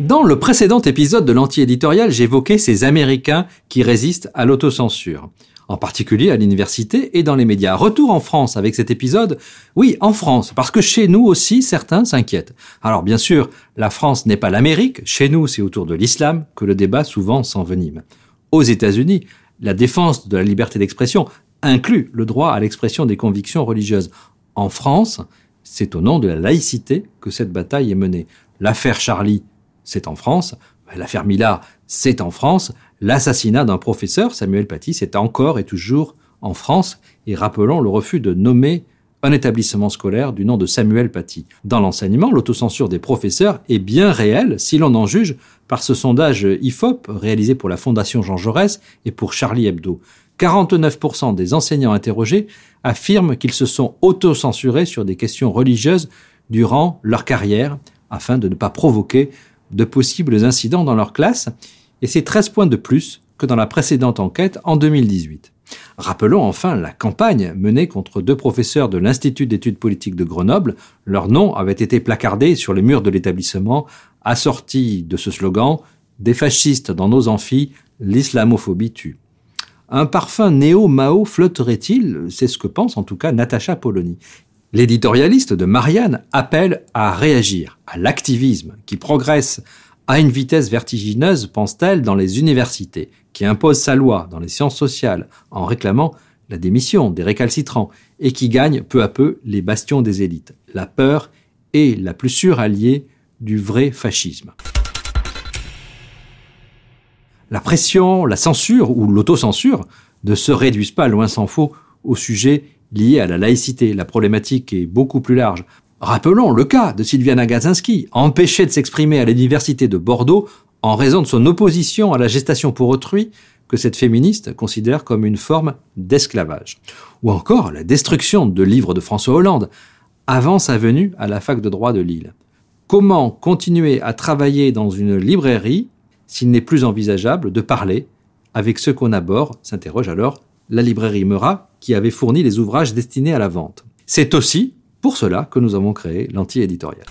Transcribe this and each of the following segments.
Dans le précédent épisode de l'anti-éditorial, j'évoquais ces Américains qui résistent à l'autocensure, en particulier à l'université et dans les médias. Retour en France avec cet épisode. Oui, en France, parce que chez nous aussi, certains s'inquiètent. Alors bien sûr, la France n'est pas l'Amérique, chez nous c'est autour de l'islam que le débat souvent s'envenime. Aux États-Unis, la défense de la liberté d'expression inclut le droit à l'expression des convictions religieuses. En France, c'est au nom de la laïcité que cette bataille est menée. L'affaire Charlie c'est en France. L'affaire Millard, c'est en France. L'assassinat d'un professeur, Samuel Paty, c'est encore et toujours en France. Et rappelons le refus de nommer un établissement scolaire du nom de Samuel Paty. Dans l'enseignement, l'autocensure des professeurs est bien réelle si l'on en juge par ce sondage IFOP réalisé pour la Fondation Jean Jaurès et pour Charlie Hebdo. 49% des enseignants interrogés affirment qu'ils se sont autocensurés sur des questions religieuses durant leur carrière afin de ne pas provoquer de possibles incidents dans leur classe, et c'est 13 points de plus que dans la précédente enquête en 2018. Rappelons enfin la campagne menée contre deux professeurs de l'Institut d'études politiques de Grenoble. Leur nom avait été placardé sur les murs de l'établissement, assorti de ce slogan Des fascistes dans nos amphis, l'islamophobie tue. Un parfum néo-Mao flotterait-il? C'est ce que pense en tout cas Natacha Polony. L'éditorialiste de Marianne appelle à réagir à l'activisme qui progresse à une vitesse vertigineuse, pense-t-elle, dans les universités, qui impose sa loi dans les sciences sociales en réclamant la démission des récalcitrants et qui gagne peu à peu les bastions des élites. La peur est la plus sûre alliée du vrai fascisme. La pression, la censure ou l'autocensure ne se réduisent pas, loin s'en faut, au sujet liée à la laïcité. La problématique est beaucoup plus large. Rappelons le cas de Sylviana Gazinski, empêchée de s'exprimer à l'université de Bordeaux en raison de son opposition à la gestation pour autrui que cette féministe considère comme une forme d'esclavage. Ou encore la destruction de livres de François Hollande avant sa venue à la fac de droit de Lille. Comment continuer à travailler dans une librairie s'il n'est plus envisageable de parler avec ceux qu'on aborde s'interroge alors la librairie Meurat, qui avait fourni les ouvrages destinés à la vente. C'est aussi pour cela que nous avons créé l'anti-éditorial.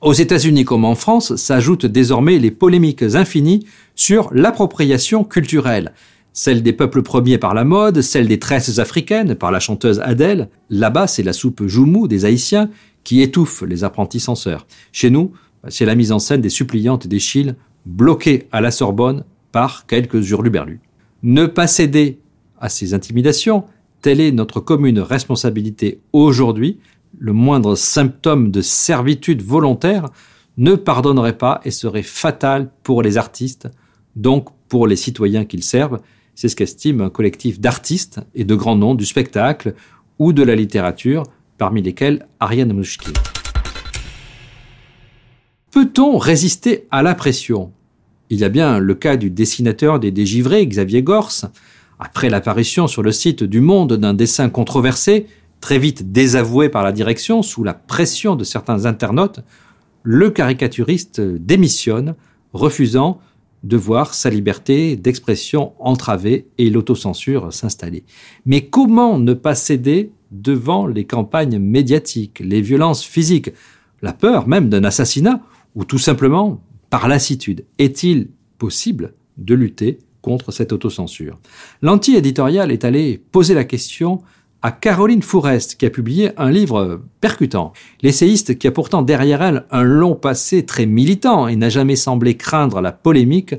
Aux États-Unis comme en France s'ajoutent désormais les polémiques infinies sur l'appropriation culturelle. Celle des peuples premiers par la mode, celle des tresses africaines par la chanteuse Adèle. Là-bas, c'est la soupe joumou des Haïtiens qui étouffe les apprentis censeurs. Chez nous, c'est la mise en scène des suppliantes d'Échille bloquées à la Sorbonne par quelques hurluberlus. Ne pas céder à ces intimidations, telle est notre commune responsabilité aujourd'hui. Le moindre symptôme de servitude volontaire ne pardonnerait pas et serait fatal pour les artistes, donc pour les citoyens qu'ils servent. C'est ce qu'estime un collectif d'artistes et de grands noms du spectacle ou de la littérature, parmi lesquels Ariane Mouchki. Peut-on résister à la pression? Il y a bien le cas du dessinateur des Dégivrés, Xavier Gorce. Après l'apparition sur le site du Monde d'un dessin controversé, très vite désavoué par la direction sous la pression de certains internautes, le caricaturiste démissionne, refusant de voir sa liberté d'expression entravée et l'autocensure s'installer. Mais comment ne pas céder devant les campagnes médiatiques, les violences physiques, la peur même d'un assassinat, ou tout simplement par lassitude? Est-il possible de lutter contre cette autocensure L'anti-éditorial est allé poser la question à Caroline Fourest, qui a publié un livre percutant. L'essayiste, qui a pourtant derrière elle un long passé très militant et n'a jamais semblé craindre la polémique,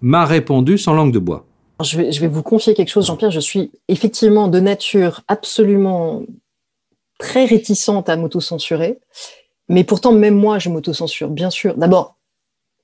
m'a répondu sans langue de bois. Je vais, je vais vous confier quelque chose, Jean-Pierre. Je suis effectivement de nature absolument très réticente à m'autocensurer. Mais pourtant, même moi, je m'autocensure, bien sûr. D'abord,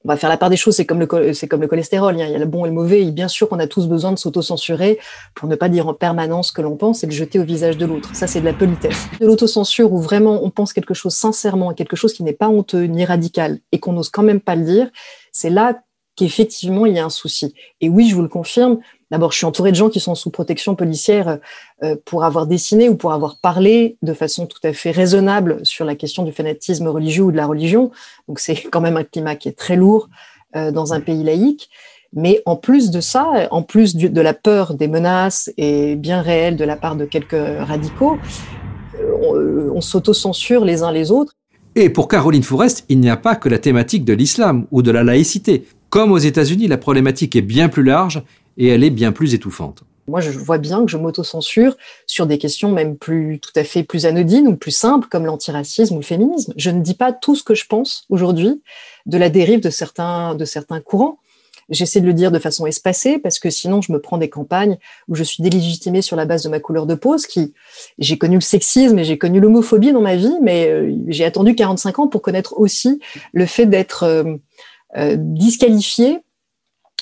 on va faire la part des choses, c'est comme le c'est comme le cholestérol, il y a le bon et le mauvais, et bien sûr qu'on a tous besoin de s'autocensurer pour ne pas dire en permanence ce que l'on pense et le jeter au visage de l'autre. Ça, c'est de la politesse. De l'autocensure où vraiment on pense quelque chose sincèrement, quelque chose qui n'est pas honteux ni radical, et qu'on n'ose quand même pas le dire, c'est là qu'effectivement il y a un souci. Et oui, je vous le confirme, D'abord, je suis entourée de gens qui sont sous protection policière euh, pour avoir dessiné ou pour avoir parlé de façon tout à fait raisonnable sur la question du fanatisme religieux ou de la religion. Donc, c'est quand même un climat qui est très lourd euh, dans un pays laïque. Mais en plus de ça, en plus de la peur des menaces et bien réelles de la part de quelques radicaux, euh, on, on s'auto-censure les uns les autres. Et pour Caroline Fourest, il n'y a pas que la thématique de l'islam ou de la laïcité. Comme aux États-Unis, la problématique est bien plus large et elle est bien plus étouffante. Moi, je vois bien que je m'auto-censure sur des questions même plus tout à fait plus anodines ou plus simples, comme l'antiracisme ou le féminisme. Je ne dis pas tout ce que je pense aujourd'hui de la dérive de certains, de certains courants. J'essaie de le dire de façon espacée parce que sinon je me prends des campagnes où je suis délégitimée sur la base de ma couleur de peau, ce qui j'ai connu le sexisme et j'ai connu l'homophobie dans ma vie, mais euh, j'ai attendu 45 ans pour connaître aussi le fait d'être euh, disqualifiée,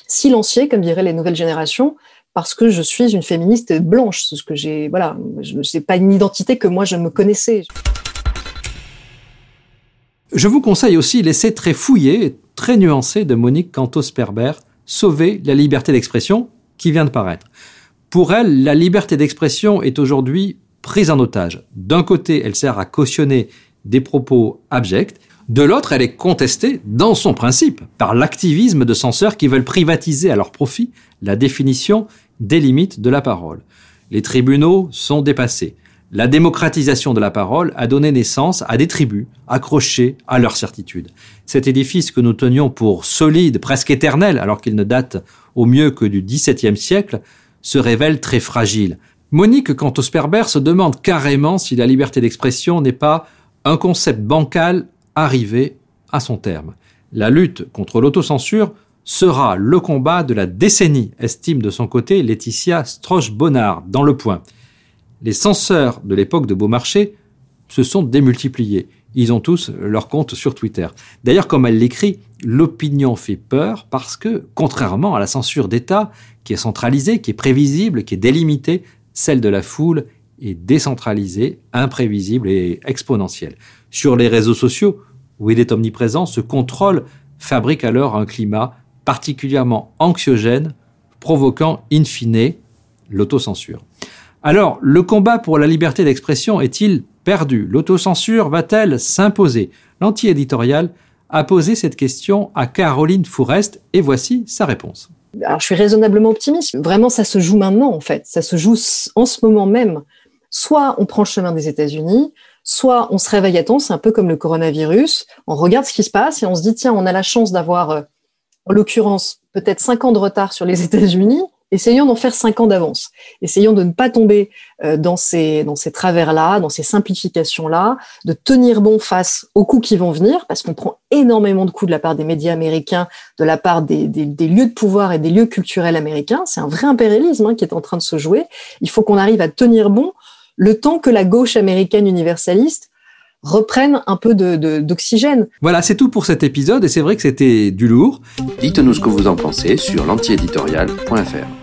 silenciée, comme diraient les nouvelles générations, parce que je suis une féministe blanche, ce que j'ai voilà, c'est pas une identité que moi je me connaissais. Je vous conseille aussi l'essai très fouillé très nuancé de Monique Cantos-Perber, Sauver la liberté d'expression, qui vient de paraître. Pour elle, la liberté d'expression est aujourd'hui prise en otage. D'un côté, elle sert à cautionner des propos abjects, de l'autre, elle est contestée dans son principe par l'activisme de censeurs qui veulent privatiser à leur profit la définition des limites de la parole. Les tribunaux sont dépassés. La démocratisation de la parole a donné naissance à des tribus accrochées à leur certitude. Cet édifice que nous tenions pour solide, presque éternel, alors qu'il ne date au mieux que du XVIIe siècle, se révèle très fragile. Monique Cantos-Perber se demande carrément si la liberté d'expression n'est pas un concept bancal arrivé à son terme. La lutte contre l'autocensure sera le combat de la décennie, estime de son côté Laetitia Stroche-Bonnard dans Le Point les censeurs de l'époque de Beaumarchais se sont démultipliés. Ils ont tous leur compte sur Twitter. D'ailleurs, comme elle l'écrit, l'opinion fait peur parce que, contrairement à la censure d'État, qui est centralisée, qui est prévisible, qui est délimitée, celle de la foule est décentralisée, imprévisible et exponentielle. Sur les réseaux sociaux, où il est omniprésent, ce contrôle fabrique alors un climat particulièrement anxiogène, provoquant in fine l'autocensure. Alors, le combat pour la liberté d'expression est-il perdu? L'autocensure va-t-elle s'imposer? L'anti-éditorial a posé cette question à Caroline Fourest et voici sa réponse. Je suis raisonnablement optimiste. Vraiment, ça se joue maintenant, en fait. Ça se joue en ce moment même. Soit on prend le chemin des États-Unis, soit on se réveille à temps, c'est un peu comme le coronavirus. On regarde ce qui se passe et on se dit, tiens, on a la chance d'avoir, euh, en l'occurrence, peut-être cinq ans de retard sur les États-Unis essayons d'en faire cinq ans d'avance. Essayons de ne pas tomber euh, dans ces, dans ces travers-là, dans ces simplifications-là, de tenir bon face aux coups qui vont venir, parce qu'on prend énormément de coups de la part des médias américains, de la part des, des, lieux de pouvoir et des lieux culturels américains. C'est un vrai impérialisme hein, qui est en train de se jouer. Il faut qu'on arrive à tenir bon le temps que la gauche américaine universaliste reprenne un peu d'oxygène. voilà, c'est tout pour cet épisode et c'est vrai que c'était du lourd. Dites-nous ce que vous en pensez sur l'antiéditorial.fr.